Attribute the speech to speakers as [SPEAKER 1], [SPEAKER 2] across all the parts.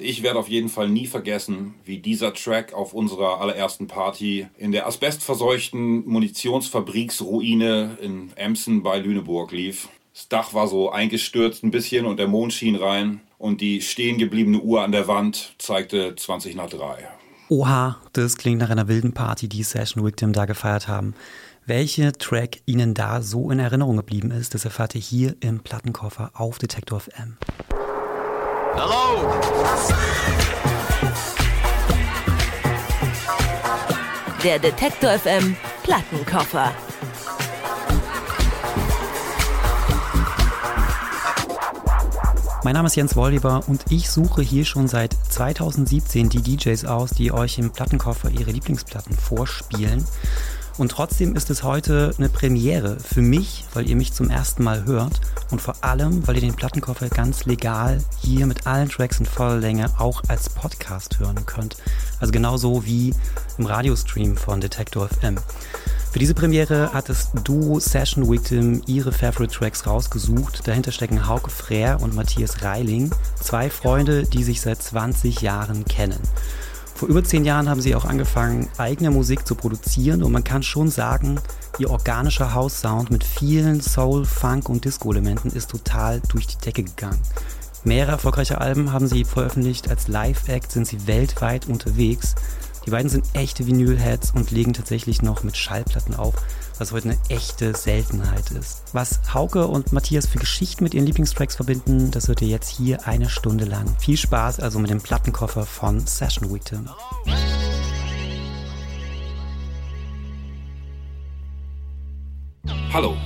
[SPEAKER 1] Ich werde auf jeden Fall nie vergessen, wie dieser Track auf unserer allerersten Party in der asbestverseuchten Munitionsfabriksruine in Emsen bei Lüneburg lief. Das Dach war so eingestürzt ein bisschen und der Mond schien rein und die stehen gebliebene Uhr an der Wand zeigte 20 nach 3.
[SPEAKER 2] Oha, das klingt nach einer wilden Party, die Session Victim da gefeiert haben. Welche Track Ihnen da so in Erinnerung geblieben ist, das erfahrt ihr hier im Plattenkoffer auf Detektor FM. Hello!
[SPEAKER 3] Der Detektor FM Plattenkoffer.
[SPEAKER 2] Mein Name ist Jens Wolliber und ich suche hier schon seit 2017 die DJs aus, die euch im Plattenkoffer ihre Lieblingsplatten vorspielen. Und trotzdem ist es heute eine Premiere für mich, weil ihr mich zum ersten Mal hört und vor allem, weil ihr den Plattenkoffer ganz legal hier mit allen Tracks in voller Länge auch als Podcast hören könnt. Also genauso wie im Radiostream von Detector FM. Für diese Premiere hat das Duo Session Victim ihre Favorite Tracks rausgesucht. Dahinter stecken Hauke Frère und Matthias Reiling, zwei Freunde, die sich seit 20 Jahren kennen. Vor über zehn Jahren haben sie auch angefangen, eigene Musik zu produzieren und man kann schon sagen, ihr organischer House-Sound mit vielen Soul, Funk und Disco-Elementen ist total durch die Decke gegangen. Mehrere erfolgreiche Alben haben sie veröffentlicht, als Live-Act sind sie weltweit unterwegs. Die beiden sind echte Vinyl-Heads und legen tatsächlich noch mit Schallplatten auf, was heute eine echte Seltenheit ist. Was Hauke und Matthias für Geschichten mit ihren Lieblingstracks verbinden, das hört ihr jetzt hier eine Stunde lang. Viel Spaß also mit dem Plattenkoffer von Session Victim.
[SPEAKER 1] Hallo,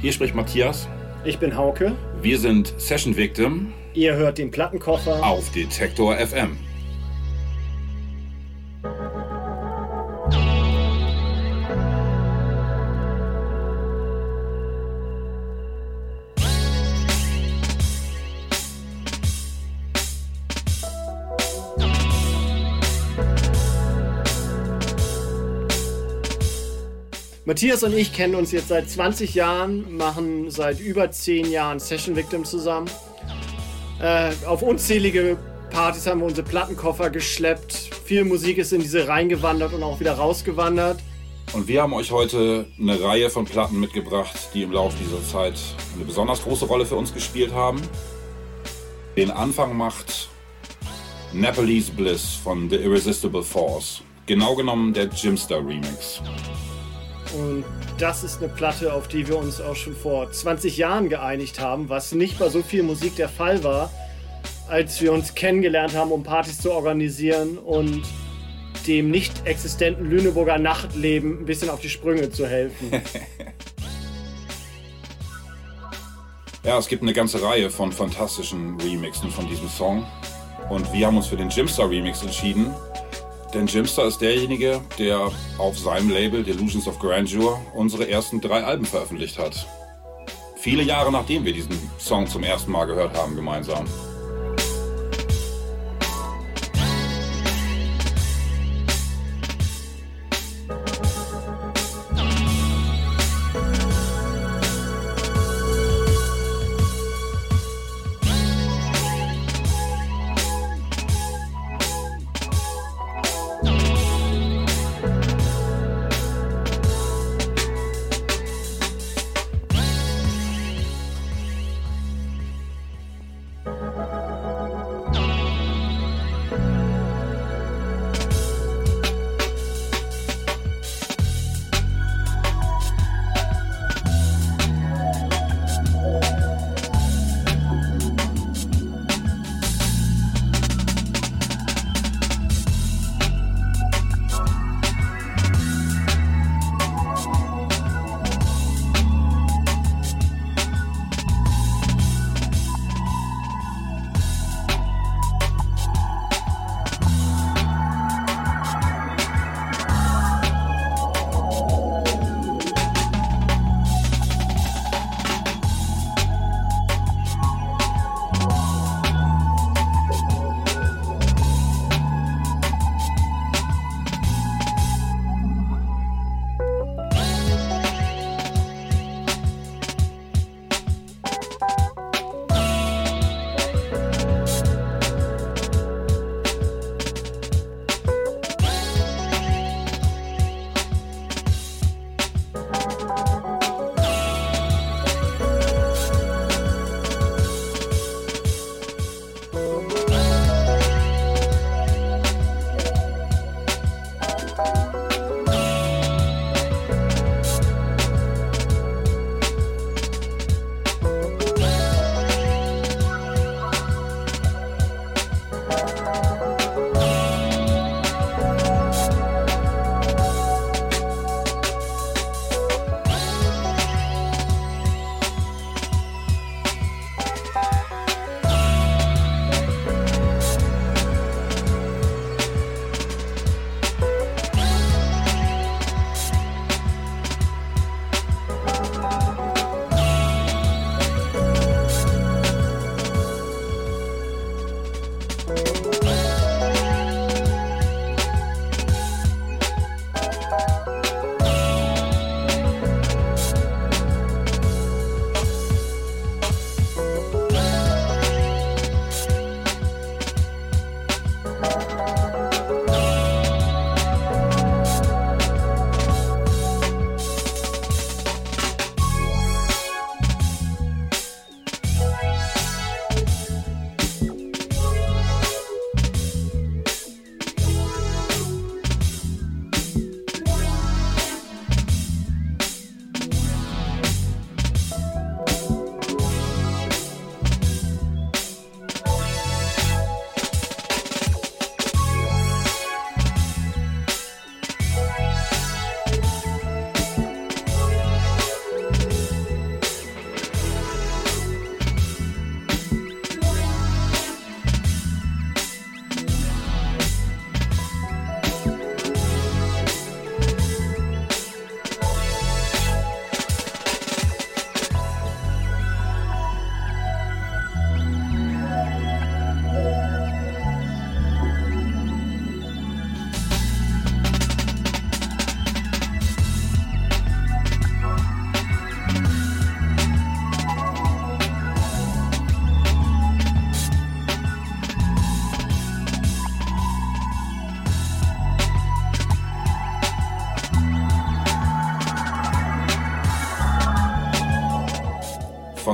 [SPEAKER 1] hier spricht Matthias.
[SPEAKER 4] Ich bin Hauke.
[SPEAKER 1] Wir sind Session Victim.
[SPEAKER 4] Ihr hört den Plattenkoffer
[SPEAKER 1] auf Detektor FM.
[SPEAKER 4] Matthias und ich kennen uns jetzt seit 20 Jahren, machen seit über 10 Jahren Session Victim zusammen. Äh, auf unzählige Partys haben wir unsere Plattenkoffer geschleppt. Viel Musik ist in diese reingewandert und auch wieder rausgewandert.
[SPEAKER 1] Und wir haben euch heute eine Reihe von Platten mitgebracht, die im Laufe dieser Zeit eine besonders große Rolle für uns gespielt haben. Den Anfang macht Nepalese Bliss von The Irresistible Force. Genau genommen der Jimstar Remix.
[SPEAKER 4] Und das ist eine Platte, auf die wir uns auch schon vor 20 Jahren geeinigt haben, was nicht bei so viel Musik der Fall war, als wir uns kennengelernt haben, um Partys zu organisieren und dem nicht existenten Lüneburger Nachtleben ein bisschen auf die Sprünge zu helfen.
[SPEAKER 1] ja, es gibt eine ganze Reihe von fantastischen Remixen von diesem Song. Und wir haben uns für den Jimstar Remix entschieden, denn Jimster ist derjenige, der auf seinem Label Delusions of Grandeur unsere ersten drei Alben veröffentlicht hat. Viele Jahre nachdem wir diesen Song zum ersten Mal gehört haben gemeinsam.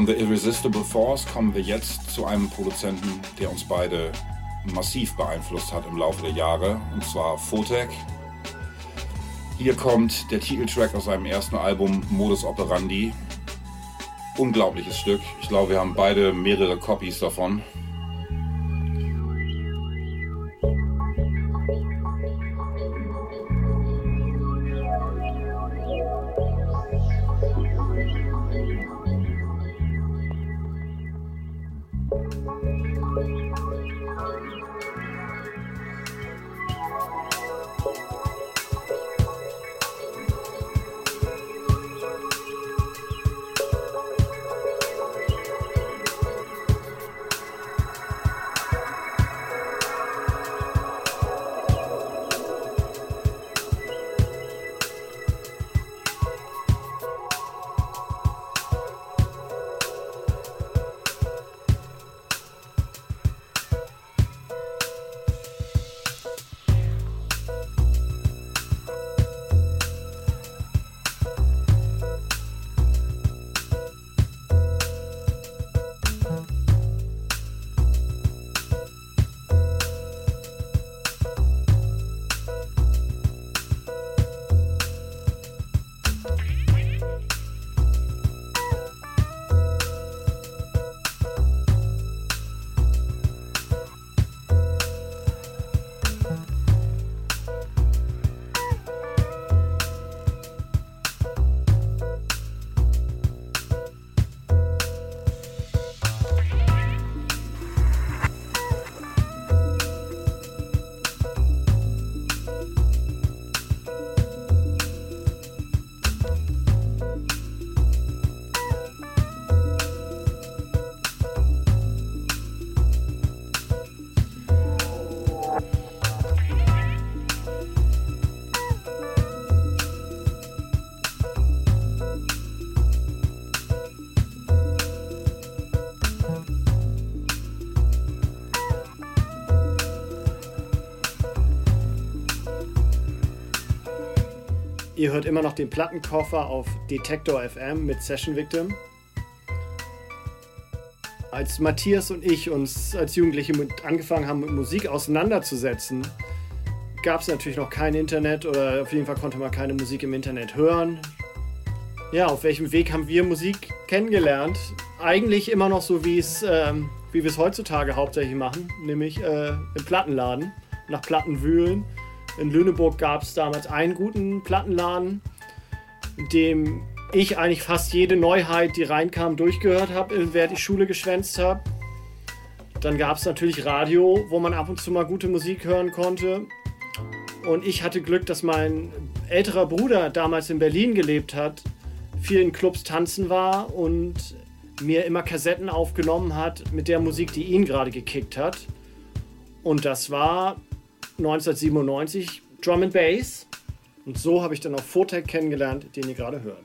[SPEAKER 1] Von The Irresistible Force kommen wir jetzt zu einem Produzenten, der uns beide massiv beeinflusst hat im Laufe der Jahre, und zwar Photek. Hier kommt der Titeltrack aus seinem ersten Album Modus Operandi. Unglaubliches Stück. Ich glaube, wir haben beide mehrere Copies davon.
[SPEAKER 4] Ihr hört immer noch den Plattenkoffer auf Detektor FM mit Session Victim. Als Matthias und ich uns als Jugendliche angefangen haben, mit Musik auseinanderzusetzen, gab es natürlich noch kein Internet oder auf jeden Fall konnte man keine Musik im Internet hören. Ja, auf welchem Weg haben wir Musik kennengelernt? Eigentlich immer noch so, wie es ähm, wie wir es heutzutage hauptsächlich machen, nämlich äh, im Plattenladen, nach Platten wühlen in Lüneburg gab es damals einen guten Plattenladen, in dem ich eigentlich fast jede Neuheit, die reinkam, durchgehört habe, während ich Schule geschwänzt habe. Dann gab es natürlich Radio, wo man ab und zu mal gute Musik hören konnte. Und ich hatte Glück, dass mein älterer Bruder damals in Berlin gelebt hat, viel in Clubs tanzen war und mir immer Kassetten aufgenommen hat mit der Musik, die ihn gerade gekickt hat. Und das war 1997 Drum and Bass. Und so habe ich dann auch Photec kennengelernt, den ihr gerade hört.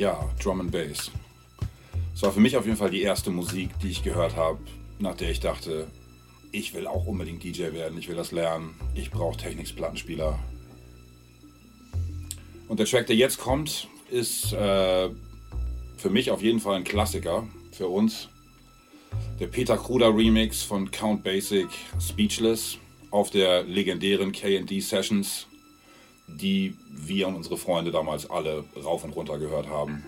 [SPEAKER 1] Ja, Drum and Bass. Es war für mich auf jeden Fall die erste Musik, die ich gehört habe, nach der ich dachte, ich will auch unbedingt DJ werden, ich will das lernen, ich brauche Technics-Plattenspieler. Und der Track, der jetzt kommt, ist äh, für mich auf jeden Fall ein Klassiker, für uns. Der Peter Kruder Remix von Count Basic Speechless auf der legendären KD Sessions, die wir und unsere Freunde damals alle rauf und runter gehört haben.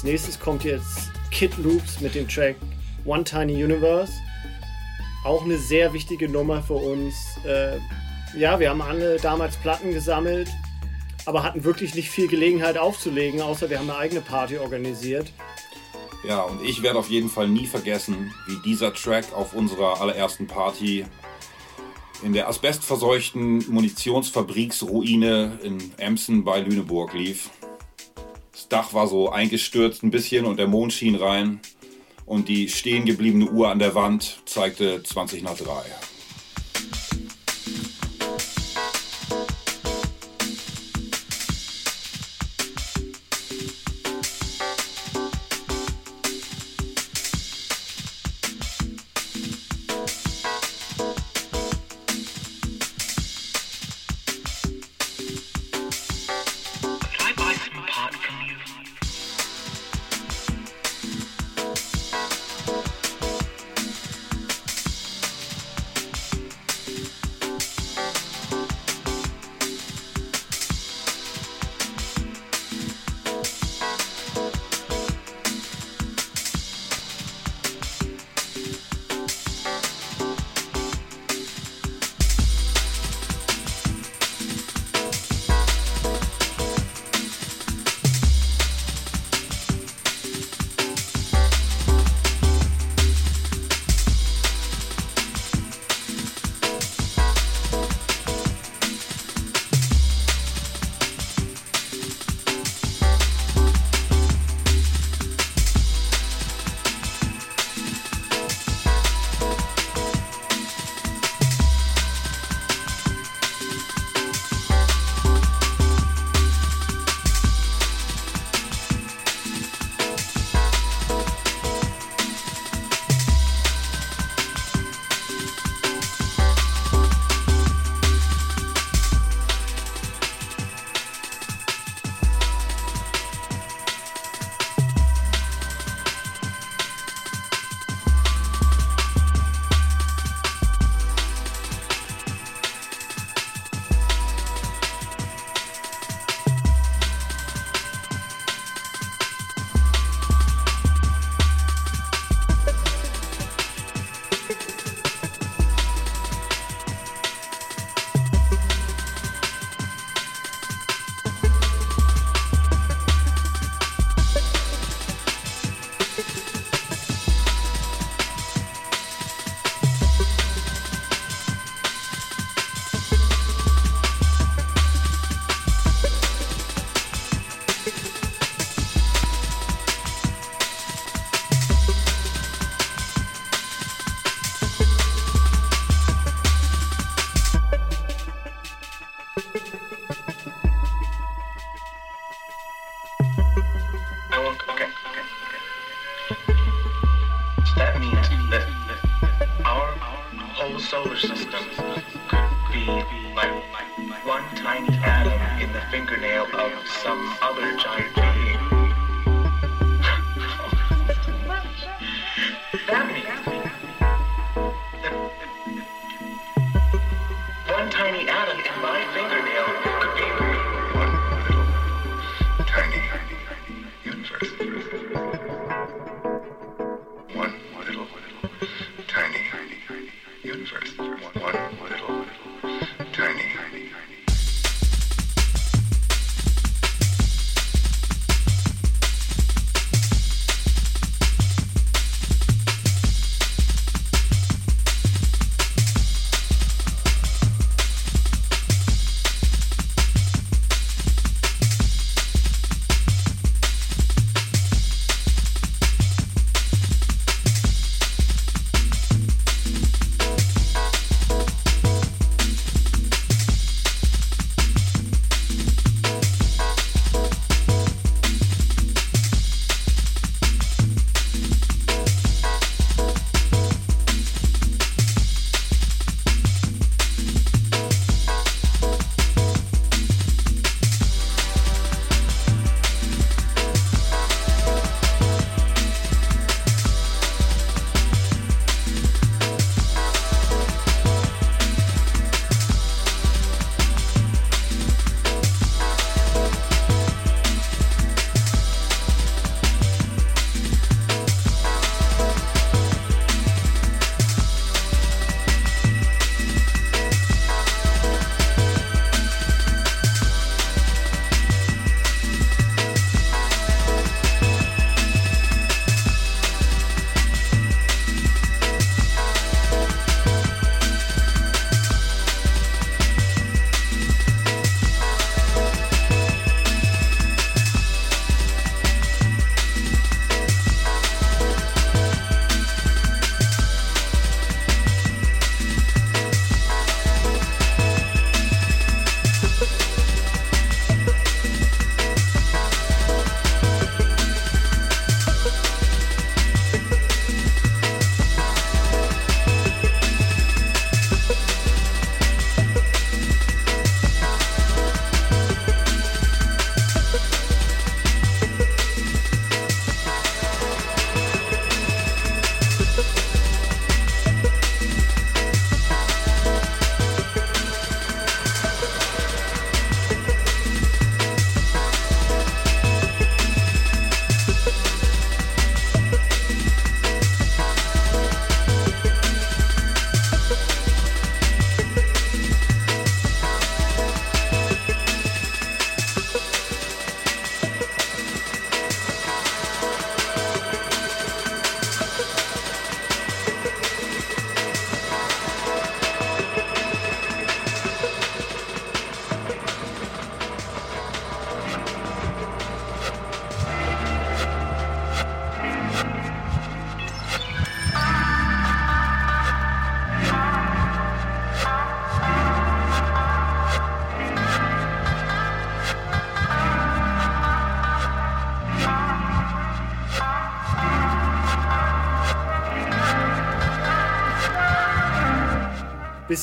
[SPEAKER 4] Als nächstes kommt jetzt Kid Loops mit dem Track One Tiny Universe. Auch eine sehr wichtige Nummer für uns. Äh, ja, wir haben alle damals Platten gesammelt, aber hatten wirklich nicht viel Gelegenheit aufzulegen, außer wir haben eine eigene Party organisiert.
[SPEAKER 1] Ja, und ich werde auf jeden Fall nie vergessen, wie dieser Track auf unserer allerersten Party in der asbestverseuchten Munitionsfabriksruine in Emsen bei Lüneburg lief. Dach war so eingestürzt ein bisschen und der Mond schien rein. Und die stehen gebliebene Uhr an der Wand zeigte 20 nach 3.
[SPEAKER 5] Some other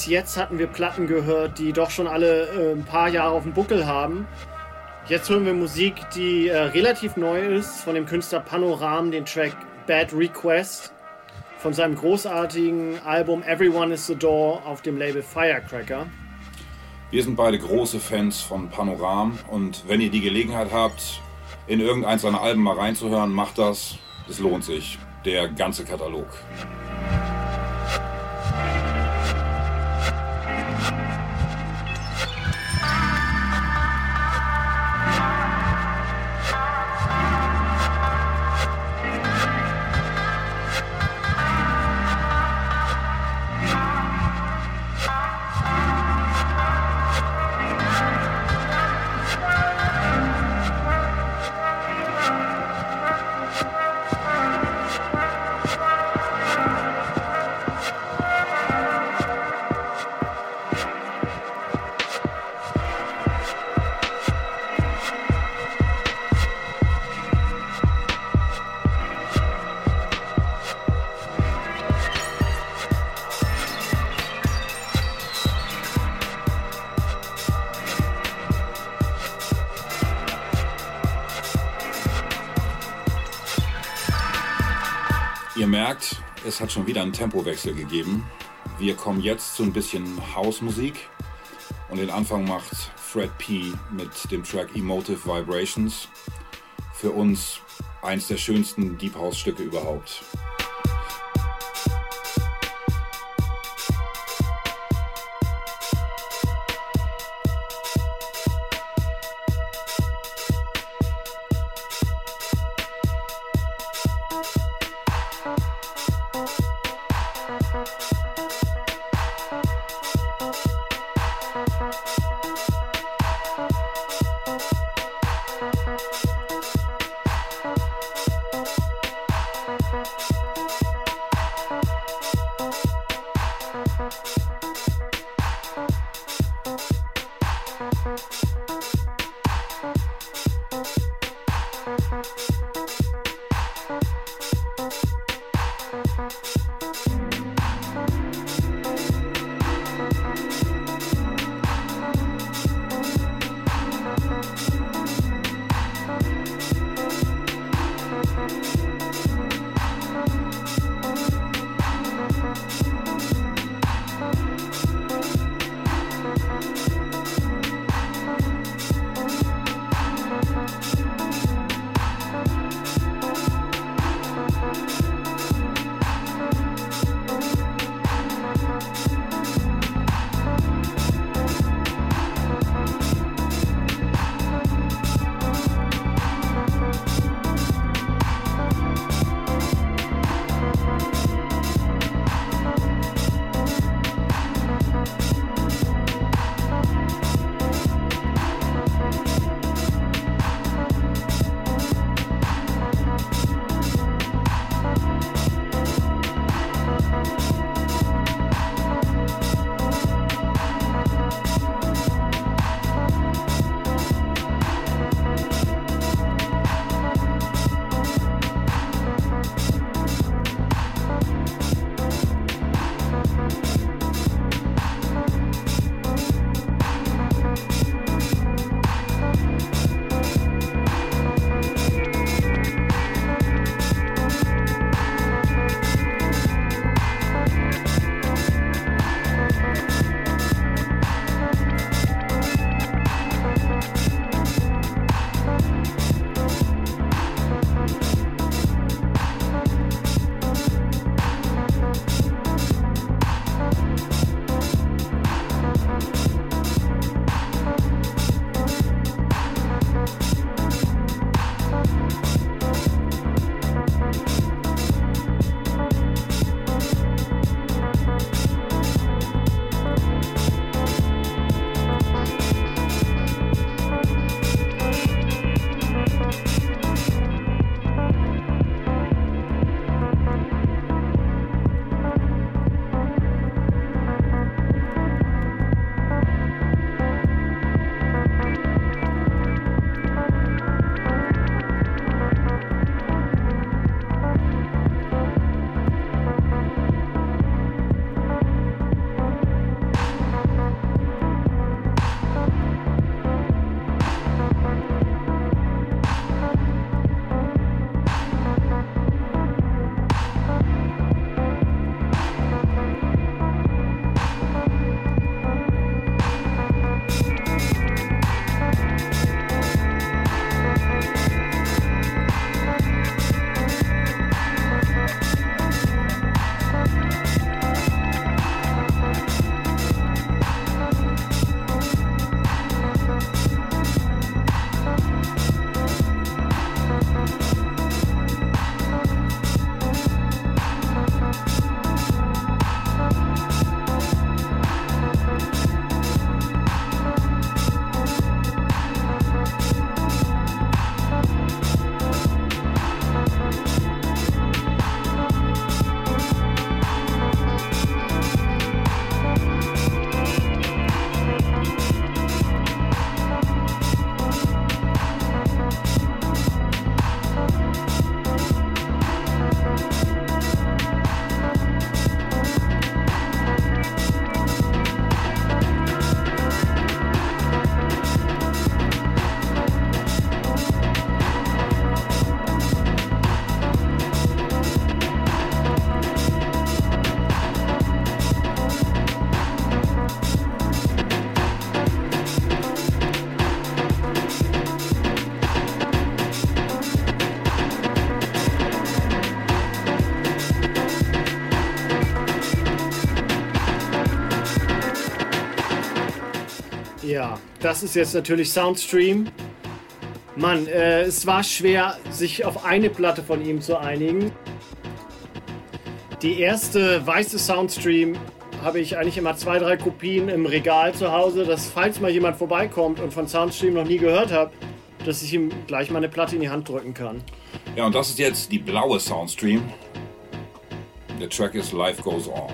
[SPEAKER 4] Jetzt hatten wir Platten gehört, die doch schon alle äh, ein paar Jahre auf dem Buckel haben. Jetzt hören wir Musik, die äh, relativ neu ist, von dem Künstler Panoram, den Track Bad Request von seinem großartigen Album Everyone is the Door auf dem Label Firecracker.
[SPEAKER 1] Wir sind beide große Fans von Panoram und wenn ihr die Gelegenheit habt, in irgendeins seiner Alben mal reinzuhören, macht das. Es lohnt sich. Der ganze Katalog. Es hat schon wieder einen Tempowechsel gegeben. Wir kommen jetzt zu ein bisschen Hausmusik und den Anfang macht Fred P. mit dem Track Emotive Vibrations. Für uns eins der schönsten Deep House Stücke überhaupt.
[SPEAKER 4] Das ist jetzt natürlich Soundstream. Mann, äh, es war schwer, sich auf eine Platte von ihm zu einigen. Die erste weiße Soundstream habe ich eigentlich immer zwei, drei Kopien im Regal zu Hause, dass falls mal jemand vorbeikommt und von Soundstream noch nie gehört hat, dass ich ihm gleich mal eine Platte in die Hand drücken kann.
[SPEAKER 1] Ja, und das ist jetzt die blaue Soundstream. Der Track ist Life Goes On.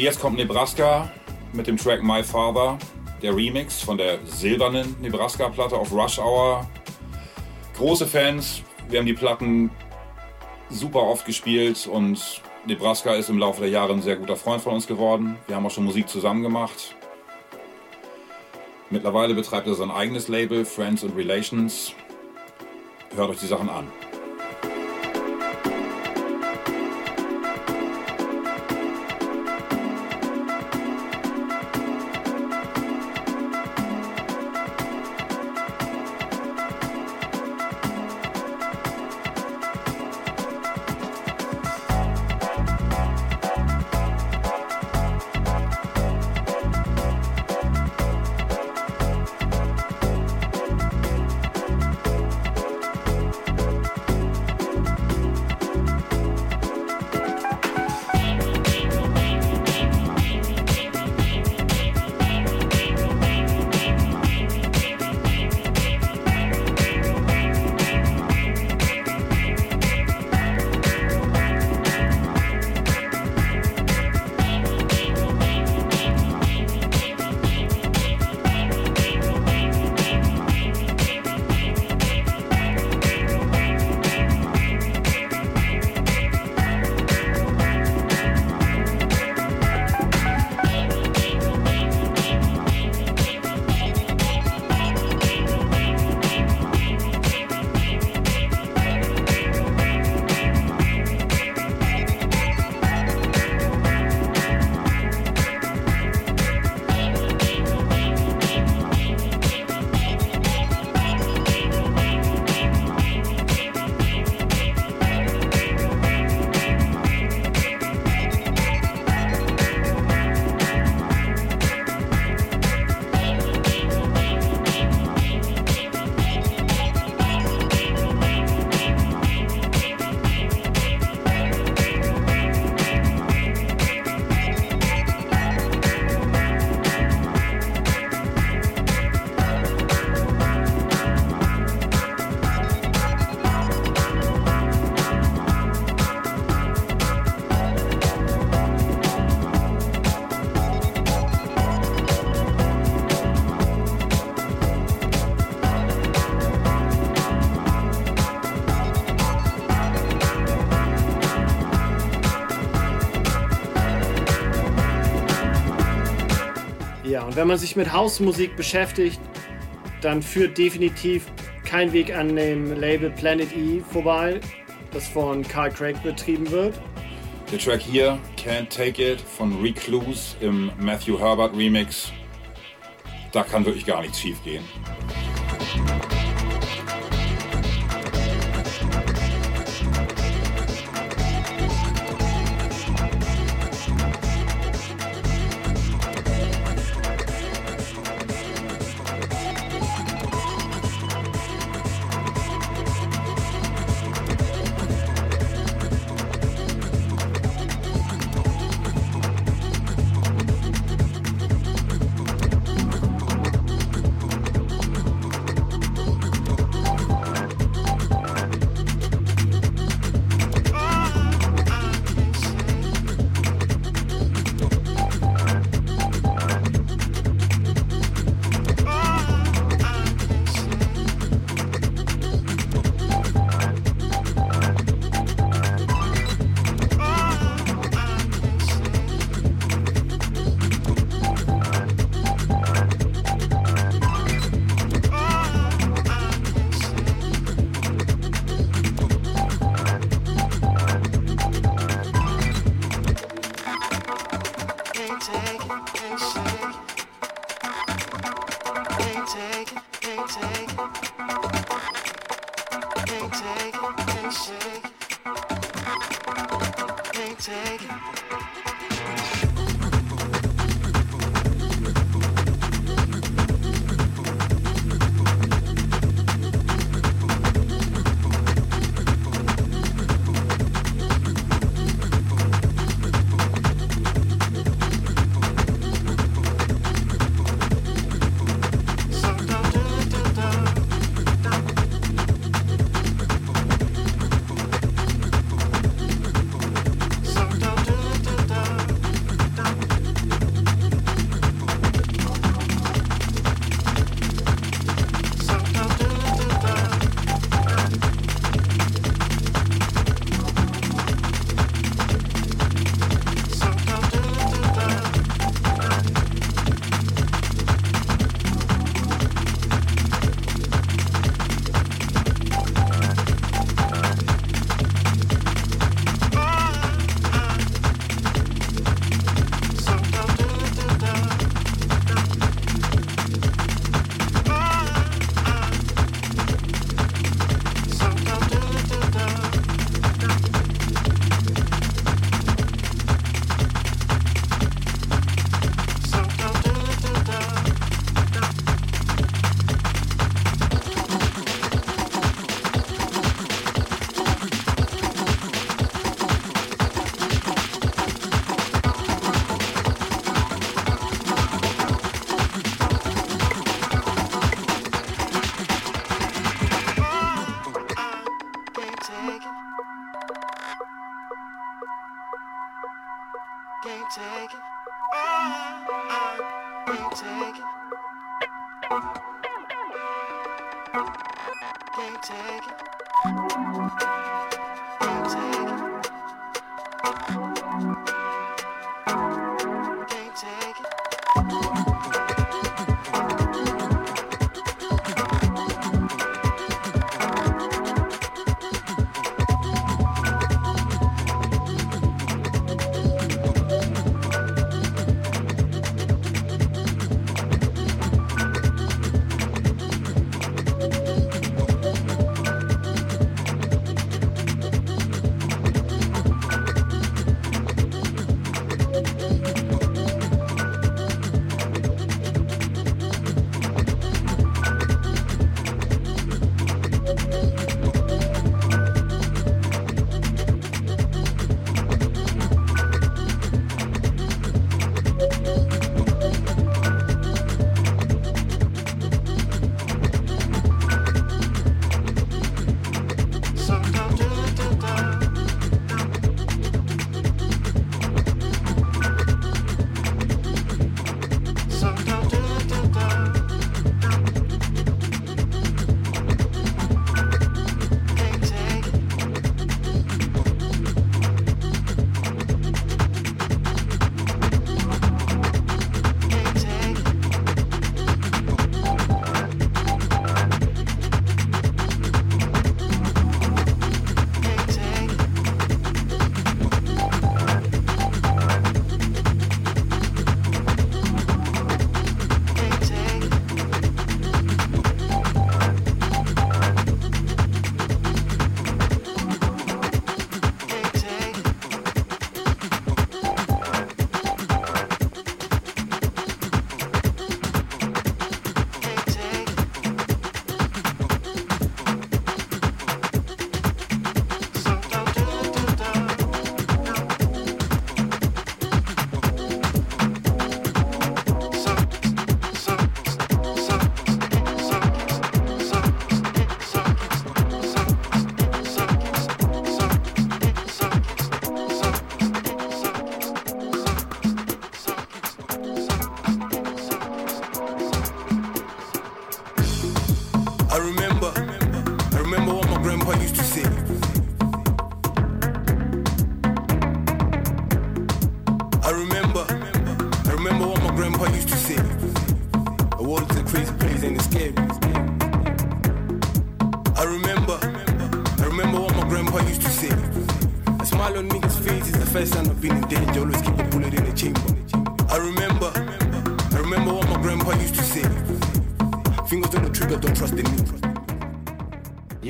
[SPEAKER 1] Jetzt kommt Nebraska mit dem Track My Father, der Remix von der silbernen Nebraska-Platte auf Rush Hour. Große Fans, wir haben die Platten super oft gespielt und Nebraska ist im Laufe der Jahre ein sehr guter Freund von uns geworden. Wir haben auch schon Musik zusammen gemacht. Mittlerweile betreibt er sein eigenes Label, Friends and Relations. Hört euch die Sachen an.
[SPEAKER 4] Wenn man sich mit Hausmusik beschäftigt, dann führt definitiv kein Weg an dem Label Planet E vorbei, das von Carl Craig betrieben wird.
[SPEAKER 1] Der Track hier, Can't Take It von Recluse im Matthew Herbert Remix, da kann wirklich gar nichts schief gehen.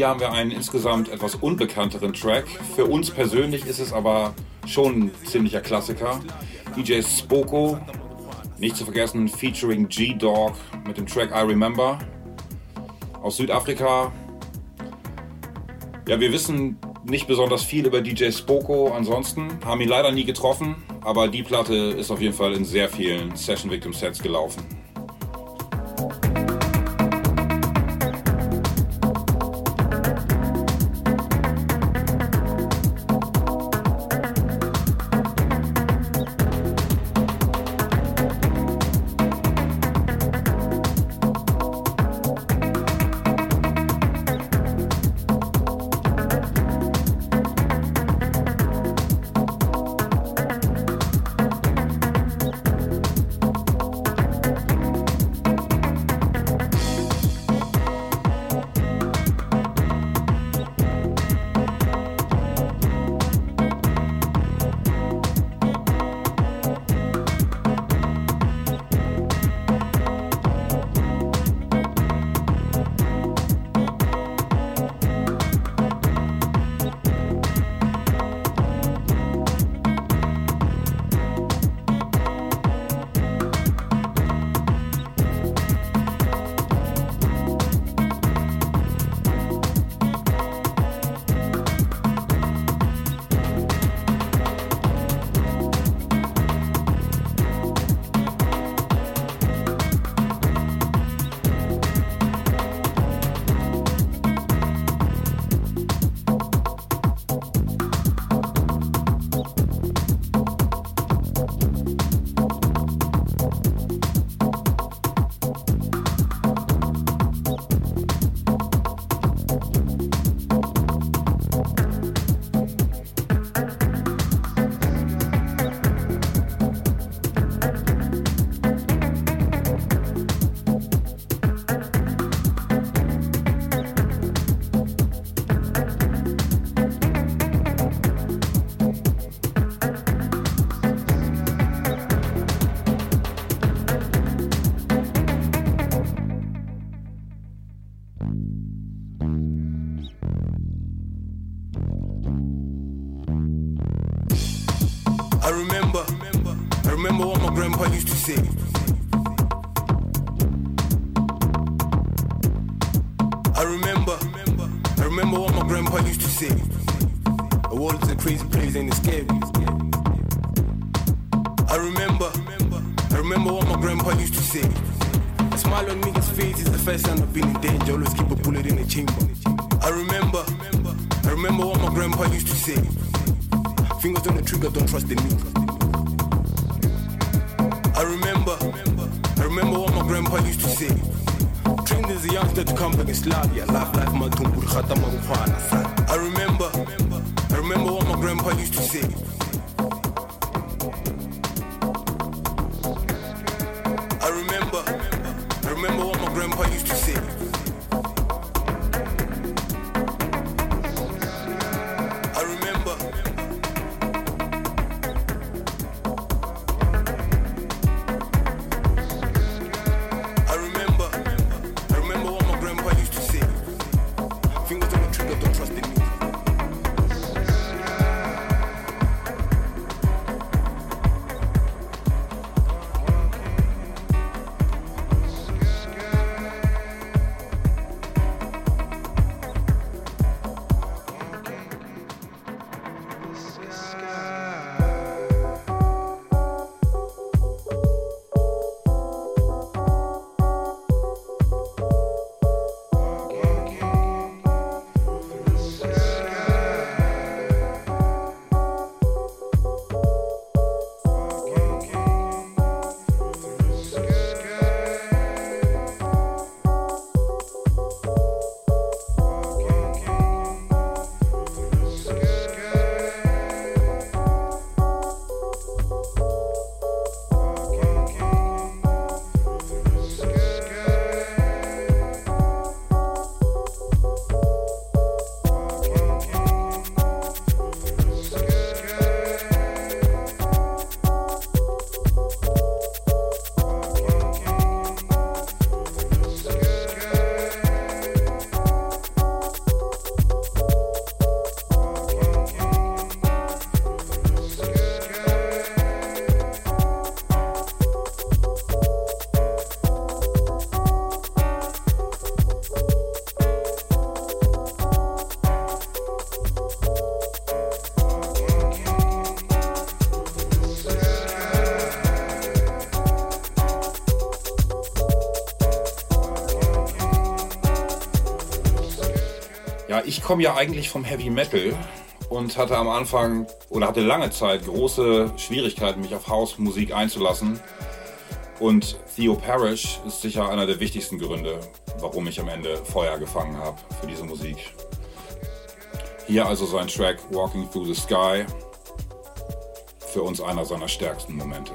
[SPEAKER 1] Hier haben wir einen insgesamt etwas unbekannteren Track. Für uns persönlich ist es aber schon ein ziemlicher Klassiker. DJ Spoko, nicht zu vergessen, featuring G-Dog mit dem Track I Remember aus Südafrika. Ja, wir wissen nicht besonders viel über DJ Spoko ansonsten, haben ihn leider nie getroffen, aber die Platte ist auf jeden Fall in sehr vielen Session Victim Sets gelaufen. Komme ja eigentlich vom Heavy Metal und hatte am Anfang oder hatte lange Zeit große Schwierigkeiten, mich auf Hausmusik einzulassen. Und Theo Parrish ist sicher einer der wichtigsten Gründe, warum ich am Ende Feuer gefangen habe für diese Musik. Hier also sein Track Walking Through the Sky, für uns einer seiner stärksten Momente.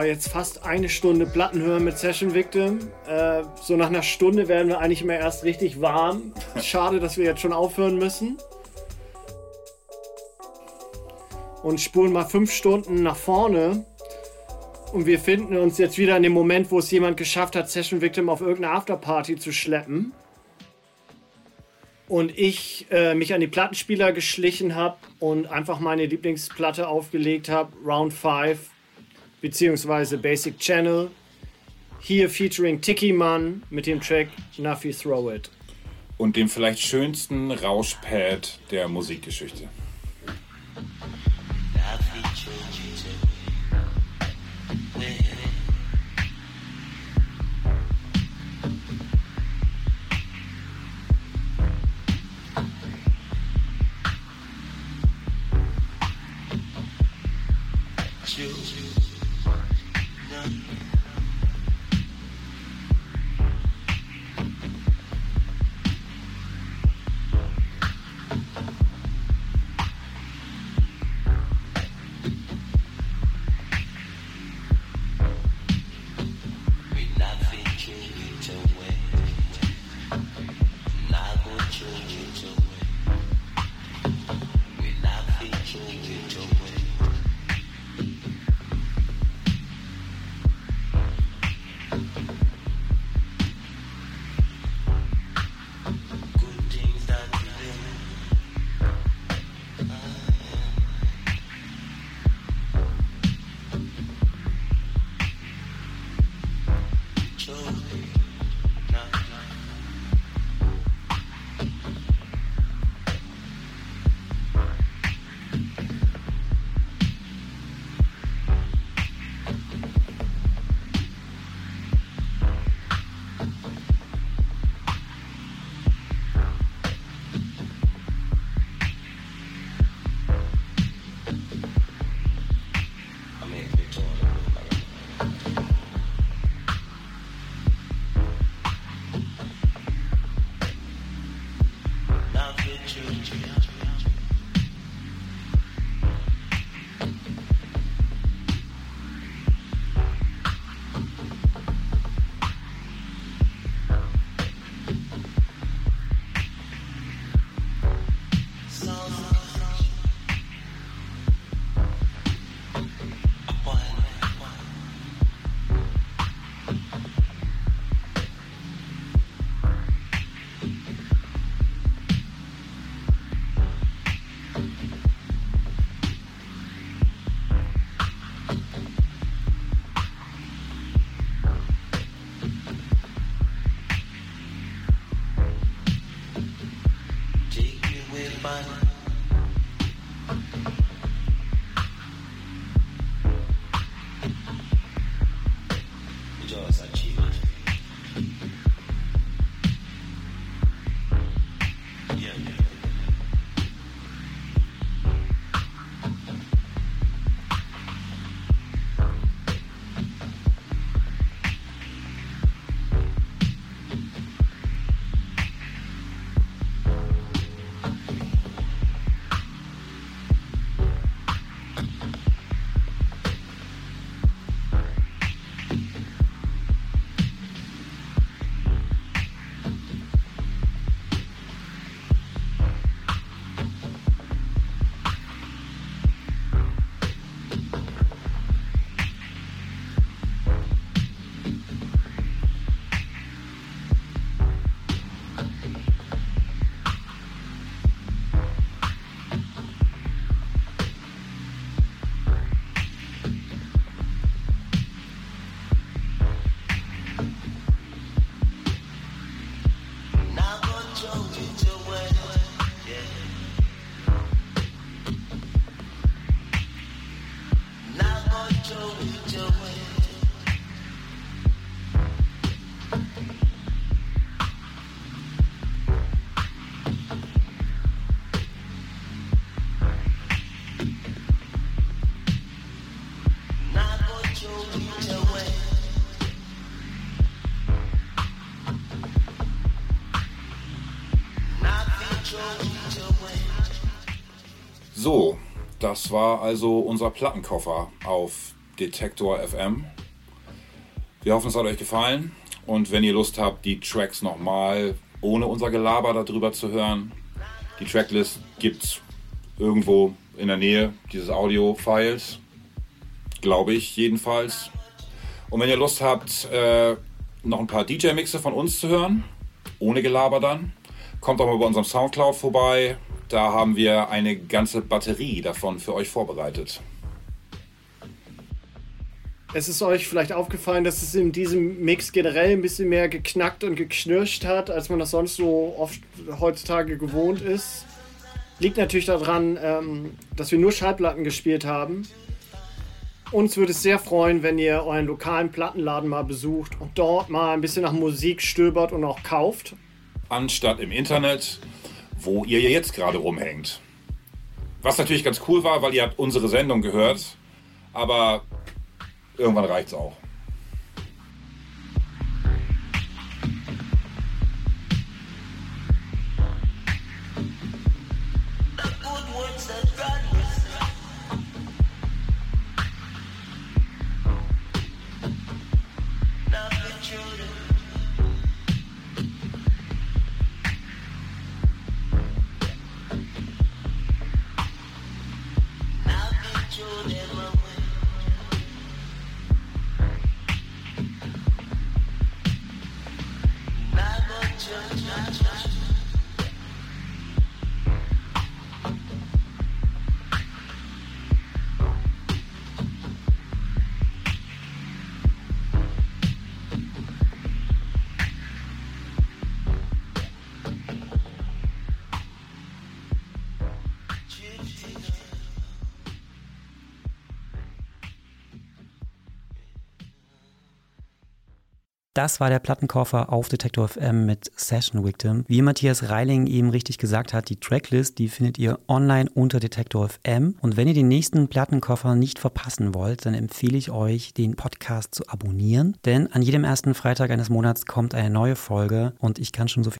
[SPEAKER 4] War jetzt fast eine Stunde Platten hören mit Session Victim. Äh, so nach einer Stunde werden wir eigentlich immer erst richtig warm. Schade, dass wir jetzt schon aufhören müssen. Und spulen mal fünf Stunden nach vorne. Und wir finden uns jetzt wieder in dem Moment, wo es jemand geschafft hat, Session Victim auf irgendeine Afterparty zu schleppen. Und ich äh, mich an die Plattenspieler geschlichen habe und einfach meine Lieblingsplatte aufgelegt habe, Round 5 beziehungsweise Basic Channel. Hier featuring Tiki Man mit dem Track Nuffy Throw It.
[SPEAKER 1] Und dem vielleicht schönsten Rauschpad der Musikgeschichte. So, das war also unser Plattenkoffer auf Detektor FM. Wir hoffen, es hat euch gefallen. Und wenn ihr Lust habt, die Tracks nochmal ohne unser Gelaber darüber zu hören, die Tracklist gibt's irgendwo in der Nähe dieses Audio-Files. Glaube ich jedenfalls. Und wenn ihr Lust habt, äh, noch ein paar DJ-Mixe von uns zu hören, ohne Gelaber dann, kommt doch mal bei unserem Soundcloud vorbei. Da haben wir eine ganze Batterie davon für euch vorbereitet.
[SPEAKER 4] Es ist euch vielleicht aufgefallen, dass es in diesem Mix generell ein bisschen mehr geknackt und geknirscht hat, als man das sonst so oft heutzutage gewohnt ist. Liegt natürlich daran, ähm, dass wir nur Schallplatten gespielt haben. Uns würde es sehr freuen, wenn ihr euren lokalen Plattenladen mal besucht und dort mal ein bisschen nach Musik stöbert und auch kauft.
[SPEAKER 1] Anstatt im Internet, wo ihr jetzt gerade rumhängt. Was natürlich ganz cool war, weil ihr habt unsere Sendung gehört, aber irgendwann reicht's auch.
[SPEAKER 2] Das war der Plattenkoffer auf Detektor FM mit Session Victim. Wie Matthias Reiling eben richtig gesagt hat, die Tracklist, die findet ihr online unter Detektor FM. Und wenn ihr den nächsten Plattenkoffer nicht verpassen wollt, dann empfehle ich euch, den Podcast zu abonnieren. Denn an jedem ersten Freitag eines Monats kommt eine neue Folge und ich kann schon so viel